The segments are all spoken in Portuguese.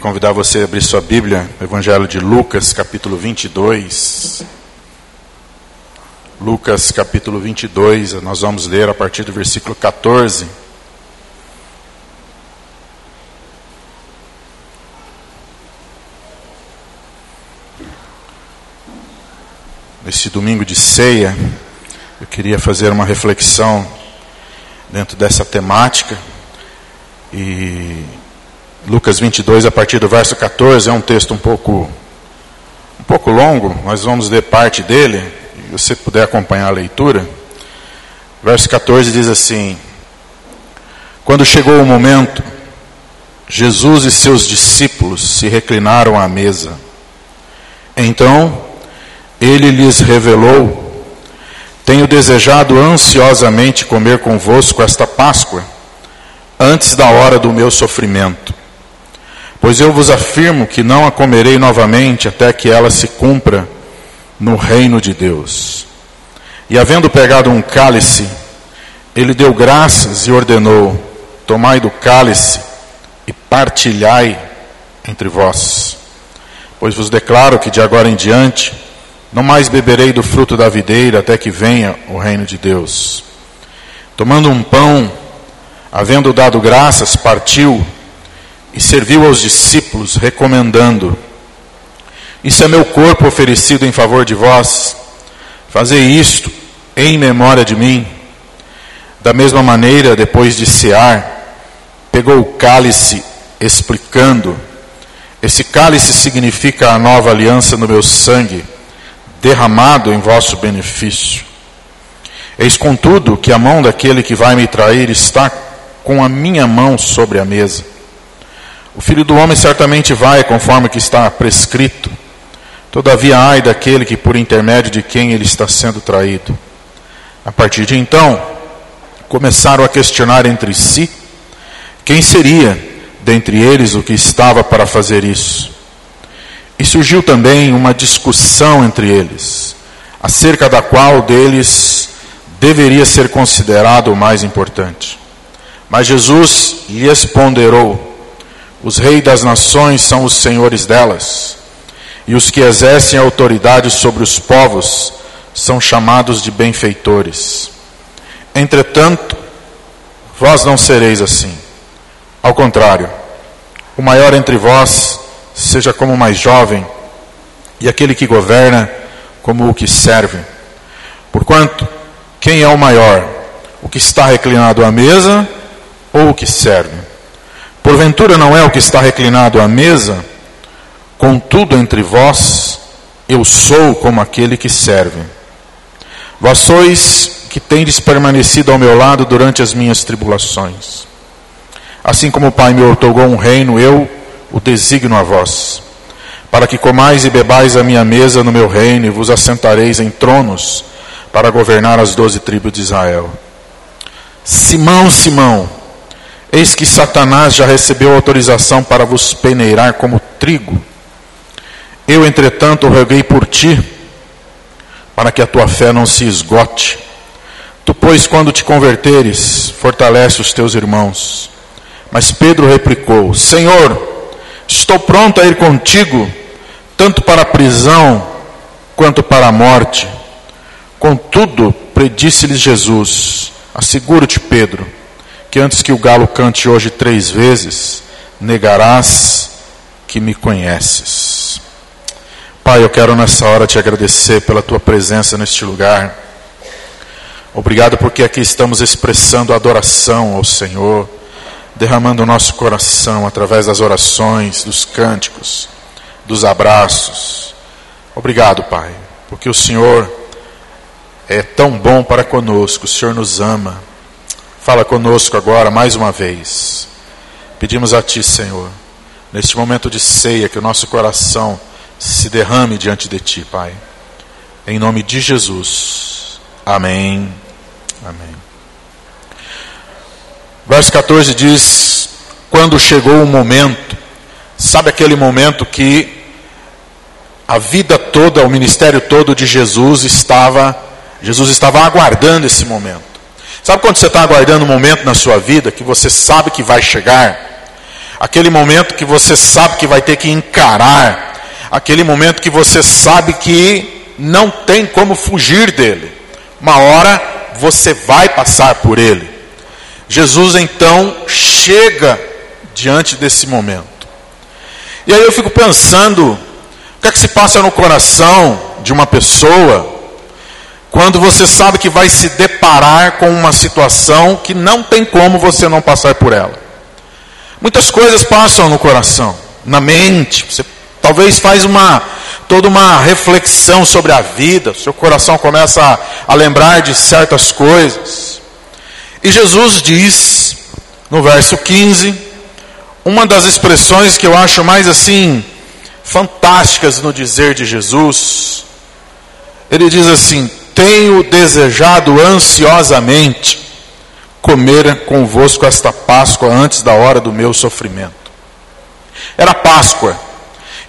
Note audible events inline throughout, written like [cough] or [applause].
Convidar você a abrir sua Bíblia, Evangelho de Lucas, capítulo 22. Lucas, capítulo 22, nós vamos ler a partir do versículo 14. Neste domingo de ceia, eu queria fazer uma reflexão dentro dessa temática e Lucas 22, a partir do verso 14, é um texto um pouco, um pouco longo, mas vamos ler parte dele, se você puder acompanhar a leitura. Verso 14 diz assim: Quando chegou o momento, Jesus e seus discípulos se reclinaram à mesa. Então, ele lhes revelou: Tenho desejado ansiosamente comer convosco esta Páscoa, antes da hora do meu sofrimento. Pois eu vos afirmo que não a comerei novamente até que ela se cumpra no reino de Deus. E havendo pegado um cálice, ele deu graças e ordenou: Tomai do cálice e partilhai entre vós. Pois vos declaro que de agora em diante não mais beberei do fruto da videira até que venha o reino de Deus. Tomando um pão, havendo dado graças, partiu e serviu aos discípulos, recomendando: Isso é meu corpo oferecido em favor de vós, fazei isto em memória de mim. Da mesma maneira, depois de cear, pegou o cálice, explicando: Esse cálice significa a nova aliança no meu sangue, derramado em vosso benefício. Eis contudo que a mão daquele que vai me trair está com a minha mão sobre a mesa. O filho do homem certamente vai conforme que está prescrito. Todavia, ai daquele que por intermédio de quem ele está sendo traído. A partir de então, começaram a questionar entre si quem seria dentre eles o que estava para fazer isso. E surgiu também uma discussão entre eles, acerca da qual deles deveria ser considerado o mais importante. Mas Jesus lhes ponderou os reis das nações são os senhores delas, e os que exercem autoridade sobre os povos são chamados de benfeitores. Entretanto, vós não sereis assim. Ao contrário, o maior entre vós seja como o mais jovem, e aquele que governa como o que serve. Porquanto, quem é o maior? O que está reclinado à mesa ou o que serve? Porventura não é o que está reclinado à mesa? Contudo, entre vós, eu sou como aquele que serve. Vós sois que tendes permanecido ao meu lado durante as minhas tribulações. Assim como o Pai me otorgou um reino, eu o designo a vós, para que comais e bebais a minha mesa no meu reino e vos assentareis em tronos para governar as doze tribos de Israel. Simão, Simão, Eis que Satanás já recebeu autorização para vos peneirar como trigo. Eu, entretanto, roguei por ti, para que a tua fé não se esgote. Tu, pois, quando te converteres, fortalece os teus irmãos. Mas Pedro replicou: Senhor, estou pronto a ir contigo, tanto para a prisão quanto para a morte. Contudo, predisse-lhes Jesus: Asseguro-te, Pedro que antes que o galo cante hoje três vezes, negarás que me conheces. Pai, eu quero nessa hora te agradecer pela tua presença neste lugar. Obrigado porque aqui estamos expressando adoração ao Senhor, derramando o nosso coração através das orações, dos cânticos, dos abraços. Obrigado, Pai, porque o Senhor é tão bom para conosco, o Senhor nos ama. Fala conosco agora mais uma vez. Pedimos a Ti, Senhor, neste momento de ceia, que o nosso coração se derrame diante de Ti, Pai. Em nome de Jesus. Amém. Amém. Verso 14 diz: Quando chegou o momento, sabe aquele momento que a vida toda, o ministério todo de Jesus estava, Jesus estava aguardando esse momento. Sabe quando você está aguardando um momento na sua vida que você sabe que vai chegar? aquele momento que você sabe que vai ter que encarar, aquele momento que você sabe que não tem como fugir dele. Uma hora você vai passar por ele. Jesus então chega diante desse momento. E aí eu fico pensando, o que é que se passa no coração de uma pessoa quando você sabe que vai se deparar com uma situação que não tem como você não passar por ela? Muitas coisas passam no coração, na mente. Você talvez faz uma toda uma reflexão sobre a vida, seu coração começa a, a lembrar de certas coisas. E Jesus diz no verso 15, uma das expressões que eu acho mais assim fantásticas no dizer de Jesus. Ele diz assim: Tenho desejado ansiosamente comer convosco esta Páscoa antes da hora do meu sofrimento. Era Páscoa.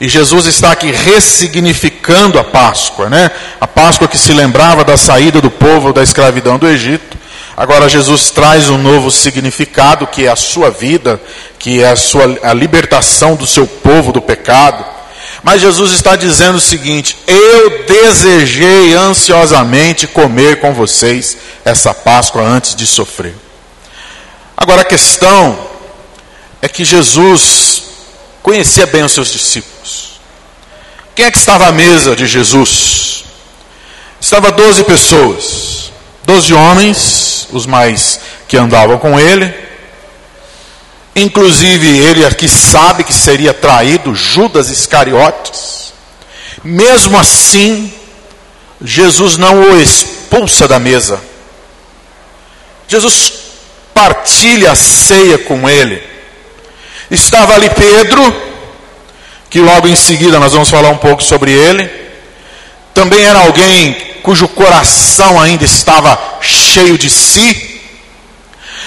E Jesus está aqui ressignificando a Páscoa, né? A Páscoa que se lembrava da saída do povo da escravidão do Egito. Agora Jesus traz um novo significado, que é a sua vida, que é a sua a libertação do seu povo do pecado. Mas Jesus está dizendo o seguinte: Eu desejei ansiosamente comer com vocês essa Páscoa antes de sofrer. Agora a questão é que Jesus conhecia bem os seus discípulos. Quem é que estava à mesa de Jesus? Estava doze pessoas, doze homens, os mais que andavam com ele. Inclusive ele aqui sabe que seria traído Judas Iscariotes. Mesmo assim, Jesus não o expulsa da mesa. Jesus partilha a ceia com ele. Estava ali Pedro, que logo em seguida nós vamos falar um pouco sobre ele. Também era alguém cujo coração ainda estava cheio de si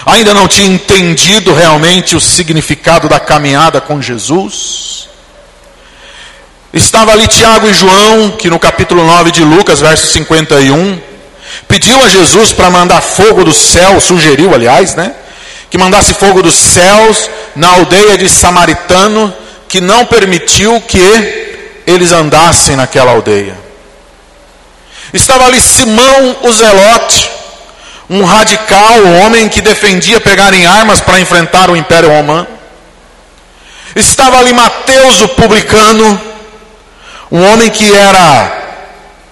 ainda não tinha entendido realmente o significado da caminhada com Jesus. Estava ali Tiago e João, que no capítulo 9 de Lucas, verso 51, pediu a Jesus para mandar fogo do céu, sugeriu, aliás, né? Que mandasse fogo dos céus na aldeia de Samaritano, que não permitiu que eles andassem naquela aldeia. Estava ali Simão o Zelote, um radical, homem que defendia pegar em armas para enfrentar o Império Romano. Estava ali Mateus, o publicano, um homem que era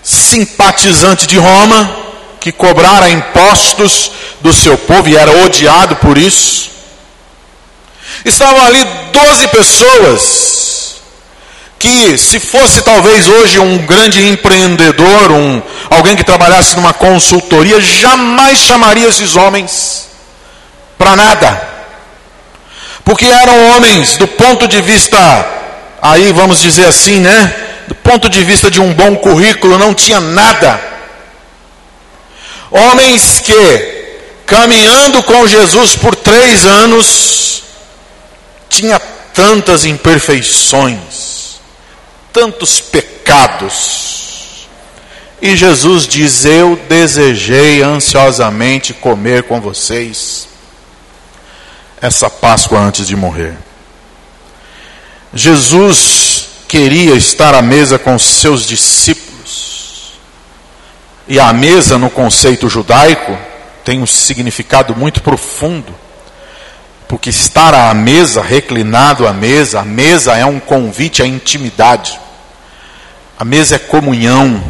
simpatizante de Roma, que cobrara impostos do seu povo e era odiado por isso. Estavam ali doze pessoas que se fosse talvez hoje um grande empreendedor, um, alguém que trabalhasse numa consultoria, jamais chamaria esses homens para nada. Porque eram homens do ponto de vista, aí vamos dizer assim, né? Do ponto de vista de um bom currículo, não tinha nada. Homens que, caminhando com Jesus por três anos, tinha tantas imperfeições tantos pecados. E Jesus diz: Eu desejei ansiosamente comer com vocês essa Páscoa antes de morrer. Jesus queria estar à mesa com seus discípulos. E a mesa, no conceito judaico, tem um significado muito profundo. Porque estar à mesa, reclinado à mesa, a mesa é um convite à intimidade. A mesa é comunhão,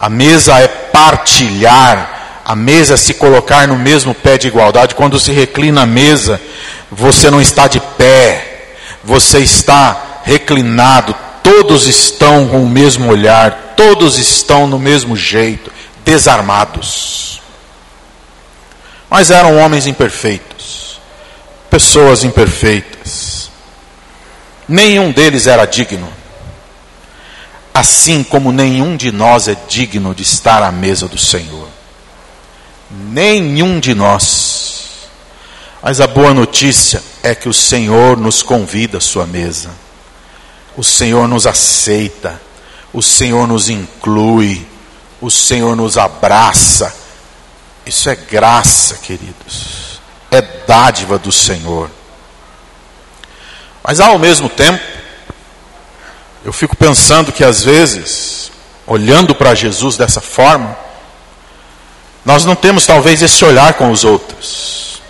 a mesa é partilhar, a mesa é se colocar no mesmo pé de igualdade. Quando se reclina a mesa, você não está de pé, você está reclinado, todos estão com o mesmo olhar, todos estão no mesmo jeito, desarmados. Mas eram homens imperfeitos, pessoas imperfeitas. Nenhum deles era digno assim como nenhum de nós é digno de estar à mesa do Senhor. Nenhum de nós. Mas a boa notícia é que o Senhor nos convida à sua mesa. O Senhor nos aceita. O Senhor nos inclui. O Senhor nos abraça. Isso é graça, queridos. É dádiva do Senhor. Mas ao mesmo tempo, eu fico pensando que às vezes, olhando para Jesus dessa forma, nós não temos talvez esse olhar com os outros.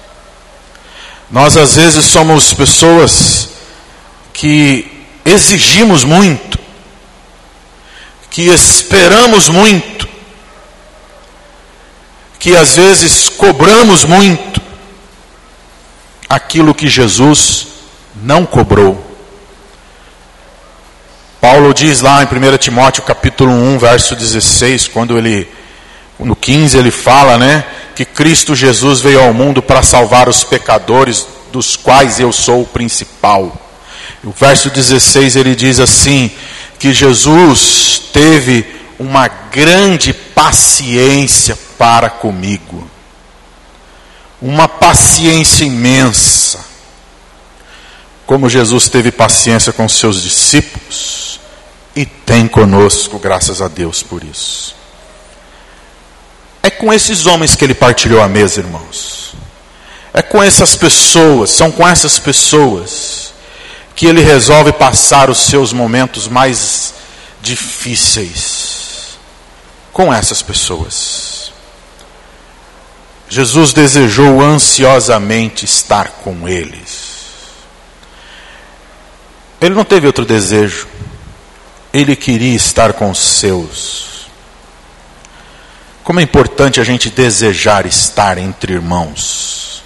Nós às vezes somos pessoas que exigimos muito, que esperamos muito, que às vezes cobramos muito aquilo que Jesus não cobrou. Paulo diz lá em 1 Timóteo capítulo 1, verso 16, quando ele no 15 ele fala, né, que Cristo Jesus veio ao mundo para salvar os pecadores, dos quais eu sou o principal. O verso 16 ele diz assim: que Jesus teve uma grande paciência para comigo, uma paciência imensa, como Jesus teve paciência com seus discípulos e tem conosco, graças a Deus por isso. É com esses homens que ele partilhou a mesa, irmãos. É com essas pessoas, são com essas pessoas que ele resolve passar os seus momentos mais difíceis. Com essas pessoas. Jesus desejou ansiosamente estar com eles. Ele não teve outro desejo. Ele queria estar com os seus. Como é importante a gente desejar estar entre irmãos.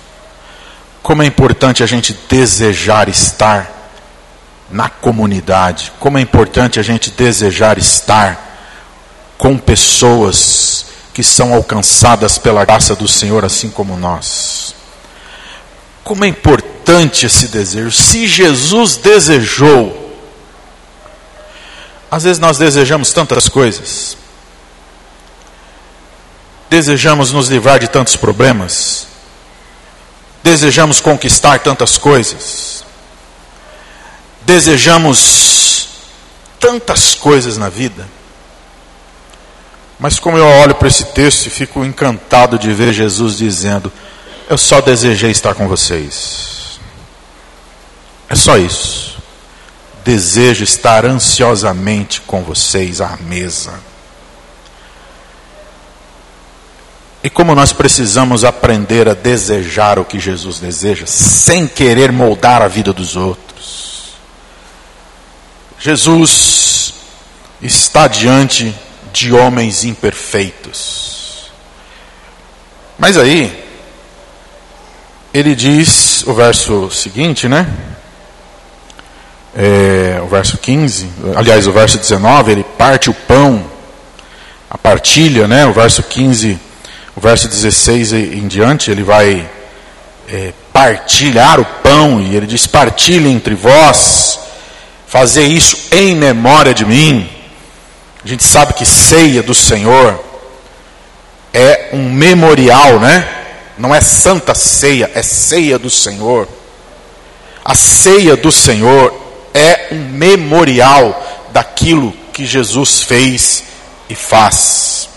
Como é importante a gente desejar estar na comunidade. Como é importante a gente desejar estar com pessoas que são alcançadas pela graça do Senhor, assim como nós. Como é importante esse desejo. Se Jesus desejou, às vezes nós desejamos tantas coisas, Desejamos nos livrar de tantos problemas. Desejamos conquistar tantas coisas. Desejamos tantas coisas na vida. Mas como eu olho para esse texto e fico encantado de ver Jesus dizendo: Eu só desejei estar com vocês. É só isso. Desejo estar ansiosamente com vocês à mesa. E como nós precisamos aprender a desejar o que Jesus deseja, sem querer moldar a vida dos outros. Jesus está diante de homens imperfeitos. Mas aí, ele diz, o verso seguinte, né? É, o verso 15, aliás, o verso 19, ele parte o pão, a partilha, né? O verso 15 o verso 16 em diante, ele vai é, partilhar o pão, e ele diz: partilhe entre vós, fazer isso em memória de mim. A gente sabe que ceia do Senhor é um memorial, né? Não é santa ceia, é ceia do Senhor. A ceia do Senhor é um memorial daquilo que Jesus fez e faz.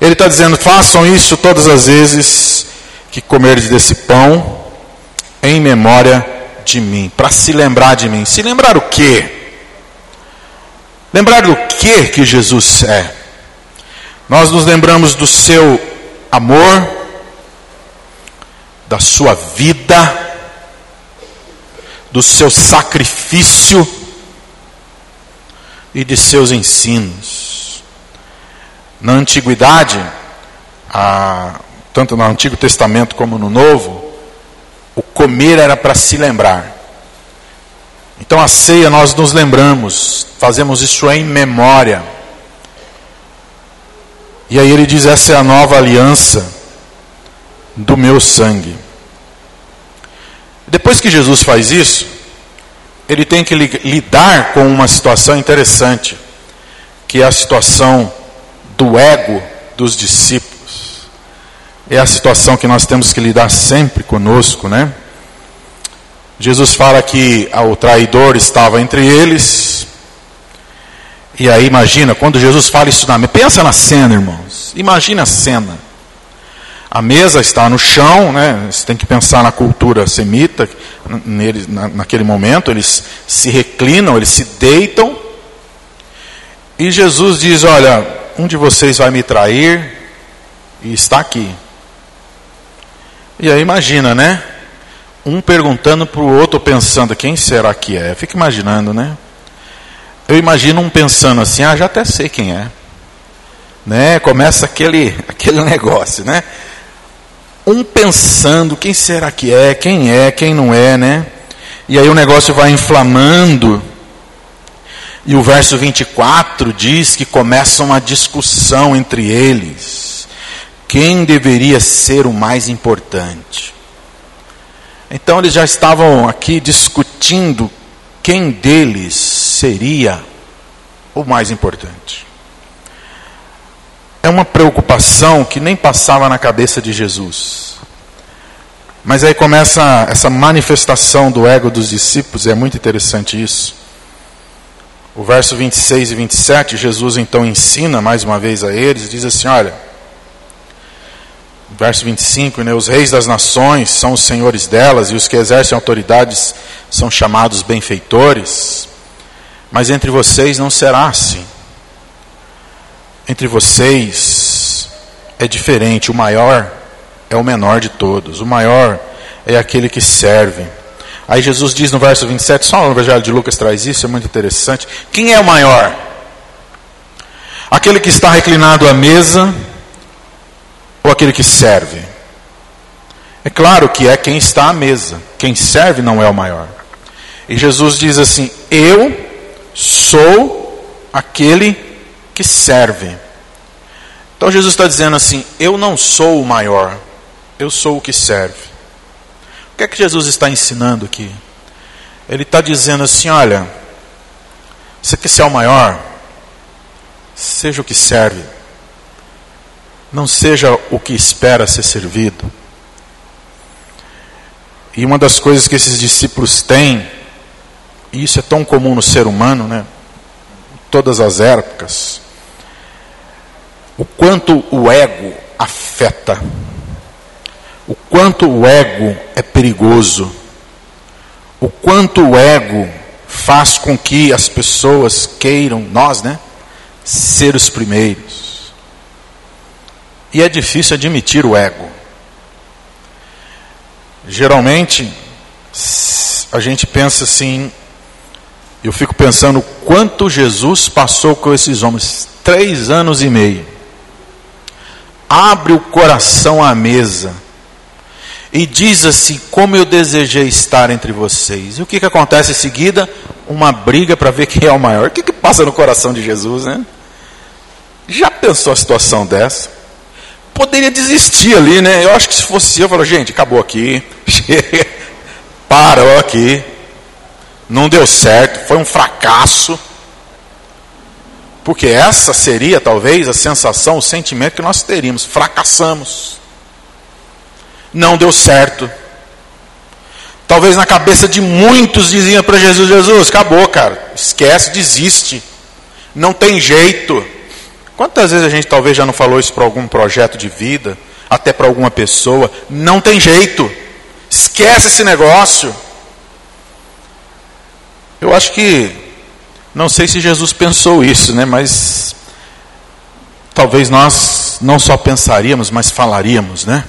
Ele está dizendo: façam isso todas as vezes que comerdes desse pão, em memória de mim, para se lembrar de mim. Se lembrar o quê? Lembrar do que que Jesus é. Nós nos lembramos do seu amor, da sua vida, do seu sacrifício e de seus ensinos. Na antiguidade, a, tanto no Antigo Testamento como no Novo, o comer era para se lembrar. Então a ceia nós nos lembramos, fazemos isso em memória. E aí ele diz: essa é a nova aliança do meu sangue. Depois que Jesus faz isso, ele tem que lidar com uma situação interessante, que é a situação do ego dos discípulos. É a situação que nós temos que lidar sempre conosco, né? Jesus fala que o traidor estava entre eles. E aí imagina, quando Jesus fala isso na pensa na cena, irmãos. Imagina a cena. A mesa está no chão, né? Você tem que pensar na cultura semita, neles, na, naquele momento, eles se reclinam, eles se deitam. E Jesus diz: Olha, um de vocês vai me trair e está aqui. E aí imagina, né? Um perguntando para o outro, pensando: quem será que é? Fica imaginando, né? Eu imagino um pensando assim: ah, já até sei quem é. Né? Começa aquele, [laughs] aquele negócio, né? Um pensando quem será que é, quem é, quem não é, né? E aí o negócio vai inflamando. E o verso 24 diz que começa uma discussão entre eles. Quem deveria ser o mais importante? Então eles já estavam aqui discutindo quem deles seria o mais importante é uma preocupação que nem passava na cabeça de Jesus. Mas aí começa essa manifestação do ego dos discípulos, e é muito interessante isso. O verso 26 e 27, Jesus então ensina mais uma vez a eles, diz assim: Olha, verso 25, né, os reis das nações são os senhores delas, e os que exercem autoridades são chamados benfeitores, mas entre vocês não será assim entre vocês é diferente. O maior é o menor de todos. O maior é aquele que serve. Aí Jesus diz no verso 27, só o Evangelho de Lucas traz isso, é muito interessante. Quem é o maior? Aquele que está reclinado à mesa ou aquele que serve? É claro que é quem está à mesa. Quem serve não é o maior. E Jesus diz assim: Eu sou aquele que serve. Então Jesus está dizendo assim: Eu não sou o maior, eu sou o que serve. O que é que Jesus está ensinando aqui? Ele está dizendo assim: Olha, você quer ser o maior? Seja o que serve, não seja o que espera ser servido. E uma das coisas que esses discípulos têm, e isso é tão comum no ser humano, né? Todas as épocas, o quanto o ego afeta, o quanto o ego é perigoso, o quanto o ego faz com que as pessoas queiram, nós, né, ser os primeiros. E é difícil admitir o ego. Geralmente, a gente pensa assim, eu fico pensando quanto Jesus passou com esses homens, três anos e meio abre o coração à mesa e diz assim: Como eu desejei estar entre vocês. E o que, que acontece em seguida? Uma briga para ver quem é o maior. O que, que passa no coração de Jesus, né? Já pensou a situação dessa? Poderia desistir ali, né? Eu acho que se fosse eu, eu falo, gente, acabou aqui. [laughs] Parou aqui. Não deu certo, foi um fracasso. Porque essa seria talvez a sensação, o sentimento que nós teríamos. Fracassamos. Não deu certo. Talvez na cabeça de muitos diziam para Jesus: Jesus, acabou, cara. Esquece, desiste. Não tem jeito. Quantas vezes a gente talvez já não falou isso para algum projeto de vida, até para alguma pessoa? Não tem jeito. Esquece esse negócio. Eu acho que não sei se Jesus pensou isso, né? Mas talvez nós não só pensaríamos, mas falaríamos, né?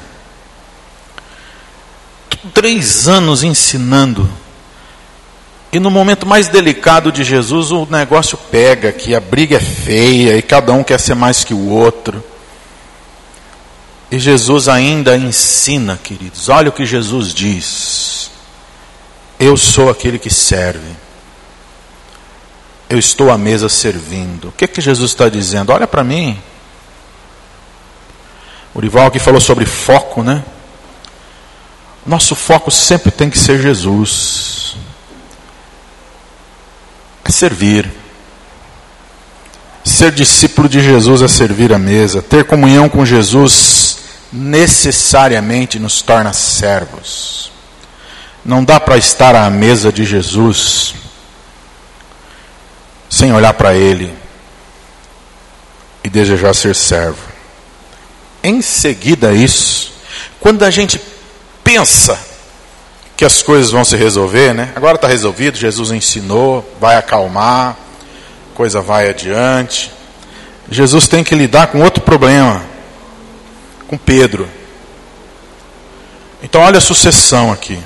Três anos ensinando. E no momento mais delicado de Jesus, o negócio pega, que a briga é feia e cada um quer ser mais que o outro. E Jesus ainda ensina, queridos. Olha o que Jesus diz: Eu sou aquele que serve eu estou à mesa servindo. O que, é que Jesus está dizendo? Olha para mim. O Rival falou sobre foco, né? Nosso foco sempre tem que ser Jesus. É servir. Ser discípulo de Jesus é servir a mesa. Ter comunhão com Jesus necessariamente nos torna servos. Não dá para estar à mesa de Jesus sem olhar para Ele e desejar ser servo. Em seguida isso, quando a gente pensa que as coisas vão se resolver, né? Agora está resolvido, Jesus ensinou, vai acalmar, coisa vai adiante. Jesus tem que lidar com outro problema, com Pedro. Então olha a sucessão aqui.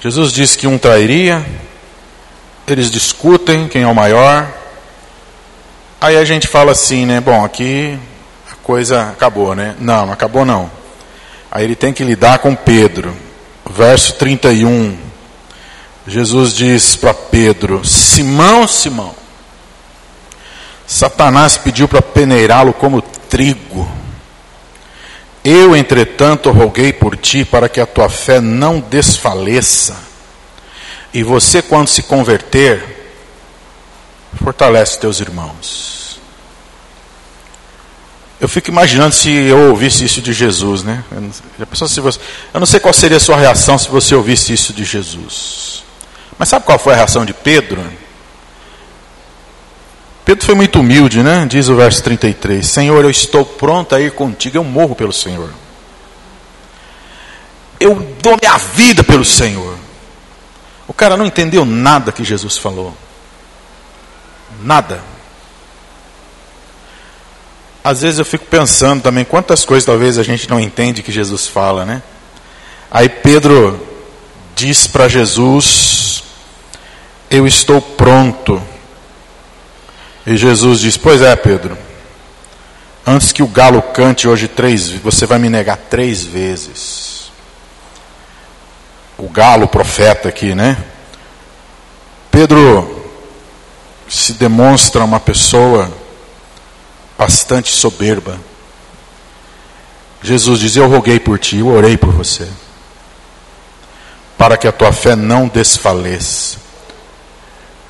Jesus disse que um trairia, eles discutem quem é o maior. Aí a gente fala assim, né? Bom, aqui a coisa acabou, né? Não, não acabou não. Aí ele tem que lidar com Pedro. Verso 31. Jesus diz para Pedro: Simão, Simão, Satanás pediu para peneirá-lo como trigo. Eu, entretanto, roguei por ti para que a tua fé não desfaleça. E você, quando se converter, fortalece teus irmãos. Eu fico imaginando se eu ouvisse isso de Jesus, né? Eu, se você, eu não sei qual seria a sua reação se você ouvisse isso de Jesus. Mas sabe qual foi a reação de Pedro? Pedro foi muito humilde, né? Diz o verso 33: Senhor, eu estou pronto a ir contigo, eu morro pelo Senhor. Eu dou minha vida pelo Senhor. O cara não entendeu nada que Jesus falou. Nada. Às vezes eu fico pensando também quantas coisas talvez a gente não entende que Jesus fala, né? Aí Pedro diz para Jesus: Eu estou pronto e Jesus diz: Pois é, Pedro, antes que o galo cante hoje três, você vai me negar três vezes. O galo, profeta aqui, né? Pedro se demonstra uma pessoa bastante soberba. Jesus diz: Eu roguei por ti, eu orei por você, para que a tua fé não desfaleça.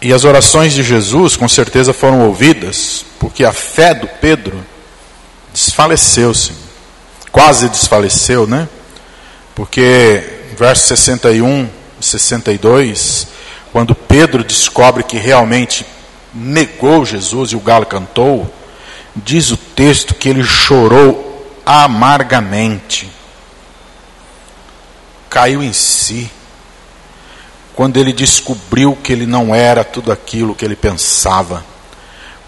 E as orações de Jesus, com certeza, foram ouvidas, porque a fé do Pedro desfaleceu-se, quase desfaleceu, né? Porque, verso 61 e 62, quando Pedro descobre que realmente negou Jesus e o galo cantou, diz o texto que ele chorou amargamente, caiu em si quando ele descobriu que ele não era tudo aquilo que ele pensava,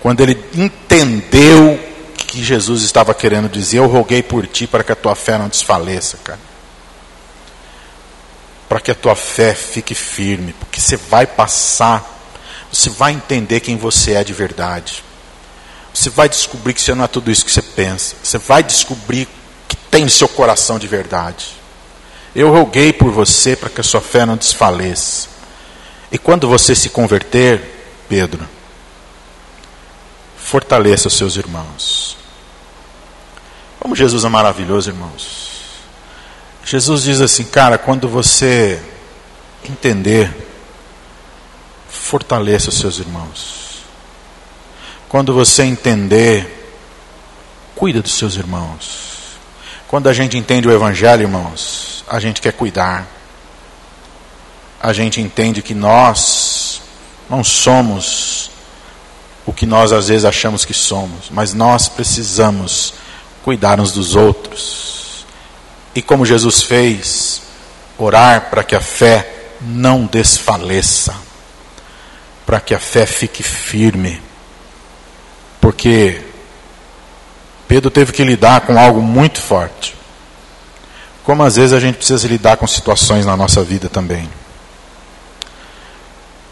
quando ele entendeu que Jesus estava querendo dizer: Eu roguei por ti para que a tua fé não desfaleça, cara. Para que a tua fé fique firme, porque você vai passar, você vai entender quem você é de verdade. Você vai descobrir que você não é tudo isso que você pensa. Você vai descobrir que tem seu coração de verdade. Eu roguei por você para que a sua fé não desfaleça. E quando você se converter, Pedro, fortaleça os seus irmãos. Como Jesus é maravilhoso, irmãos. Jesus diz assim, cara, quando você entender, fortaleça os seus irmãos. Quando você entender, cuida dos seus irmãos. Quando a gente entende o Evangelho, irmãos, a gente quer cuidar. A gente entende que nós não somos o que nós às vezes achamos que somos, mas nós precisamos cuidar uns dos outros. E como Jesus fez, orar para que a fé não desfaleça, para que a fé fique firme. Porque Pedro teve que lidar com algo muito forte. Como às vezes a gente precisa lidar com situações na nossa vida também.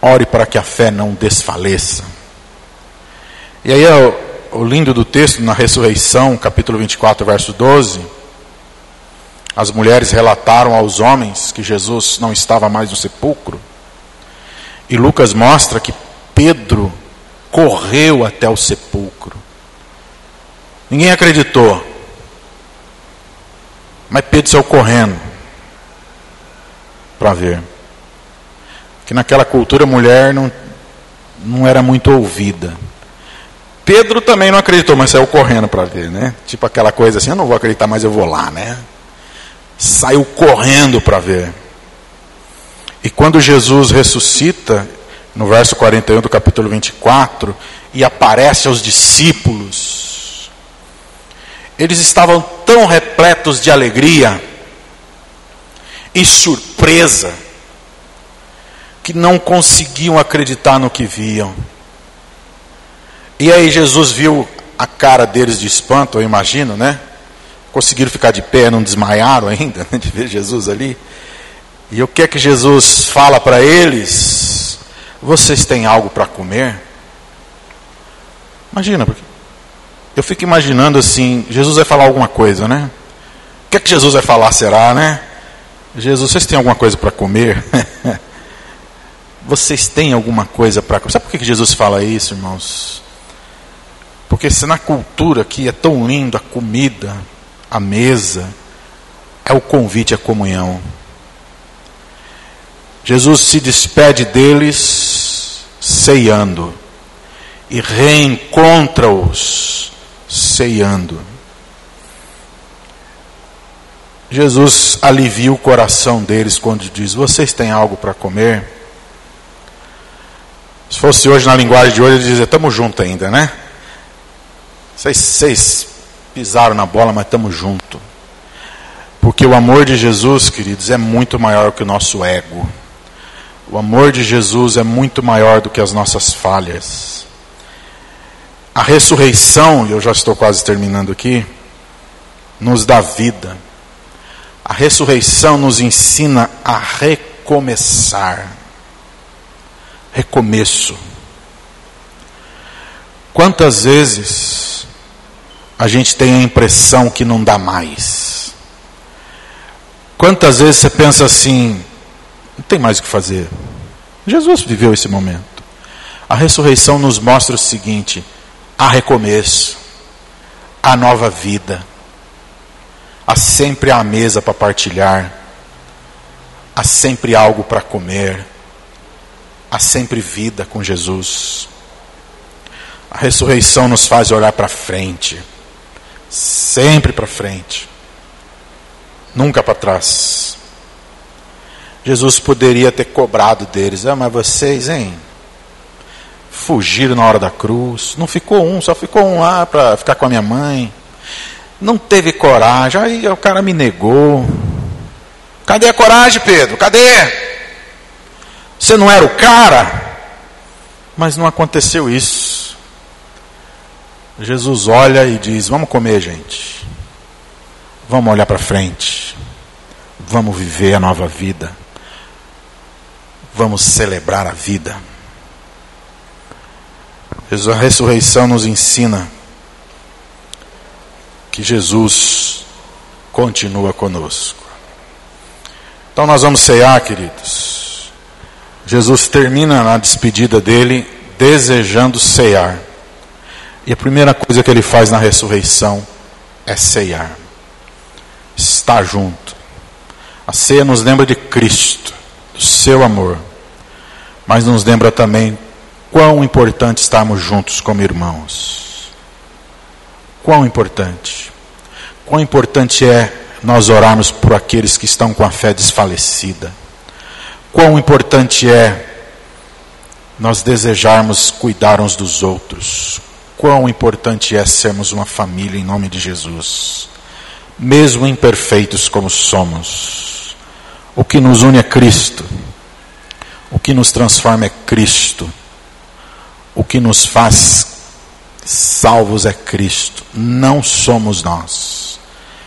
Ore para que a fé não desfaleça. E aí é o, lindo do texto na ressurreição, capítulo 24, verso 12. As mulheres relataram aos homens que Jesus não estava mais no sepulcro. E Lucas mostra que Pedro correu até o sepulcro. Ninguém acreditou. Mas Pedro saiu correndo para ver. Que naquela cultura a mulher não, não era muito ouvida. Pedro também não acreditou, mas saiu correndo para ver, né? Tipo aquela coisa assim, eu não vou acreditar, mas eu vou lá, né? Saiu correndo para ver. E quando Jesus ressuscita, no verso 41 do capítulo 24, e aparece aos discípulos, eles estavam tão repletos de alegria e surpresa, que não conseguiam acreditar no que viam. E aí Jesus viu a cara deles de espanto, eu imagino, né? Conseguiram ficar de pé, não desmaiaram ainda né, de ver Jesus ali. E o que é que Jesus fala para eles? Vocês têm algo para comer? Imagina, eu fico imaginando assim, Jesus vai falar alguma coisa, né? O que é que Jesus vai falar, será, né? Jesus, vocês têm alguma coisa para comer? [laughs] vocês têm alguma coisa para comer? Sabe por que Jesus fala isso, irmãos? Porque se na cultura que é tão lindo a comida, a mesa, é o convite à comunhão. Jesus se despede deles ceiando e reencontra-os ceiando. Jesus alivia o coração deles quando diz: Vocês têm algo para comer? Se fosse hoje na linguagem de hoje, ele dizia: Estamos juntos ainda, né? Vocês, vocês pisaram na bola, mas estamos juntos. Porque o amor de Jesus, queridos, é muito maior que o nosso ego. O amor de Jesus é muito maior do que as nossas falhas. A ressurreição, e eu já estou quase terminando aqui, nos dá vida. A ressurreição nos ensina a recomeçar. Recomeço. Quantas vezes a gente tem a impressão que não dá mais? Quantas vezes você pensa assim, não tem mais o que fazer? Jesus viveu esse momento. A ressurreição nos mostra o seguinte: há recomeço, há nova vida há sempre a mesa para partilhar, há sempre algo para comer, há sempre vida com Jesus. A ressurreição nos faz olhar para frente, sempre para frente, nunca para trás. Jesus poderia ter cobrado deles, ah, mas vocês, hein? Fugiram na hora da cruz, não ficou um, só ficou um lá para ficar com a minha mãe não teve coragem, aí o cara me negou. Cadê a coragem, Pedro? Cadê? Você não era o cara? Mas não aconteceu isso. Jesus olha e diz: Vamos comer, gente. Vamos olhar para frente. Vamos viver a nova vida. Vamos celebrar a vida. A ressurreição nos ensina que Jesus continua conosco. Então nós vamos cear, queridos. Jesus termina na despedida dele desejando cear. E a primeira coisa que ele faz na ressurreição é ceiar. Estar junto. A ceia nos lembra de Cristo, do seu amor. Mas nos lembra também quão importante estarmos juntos como irmãos. Quão importante. Quão importante é nós orarmos por aqueles que estão com a fé desfalecida. Quão importante é nós desejarmos cuidar uns dos outros. Quão importante é sermos uma família em nome de Jesus. Mesmo imperfeitos como somos. O que nos une é Cristo. O que nos transforma é Cristo. O que nos faz salvos é Cristo, não somos nós.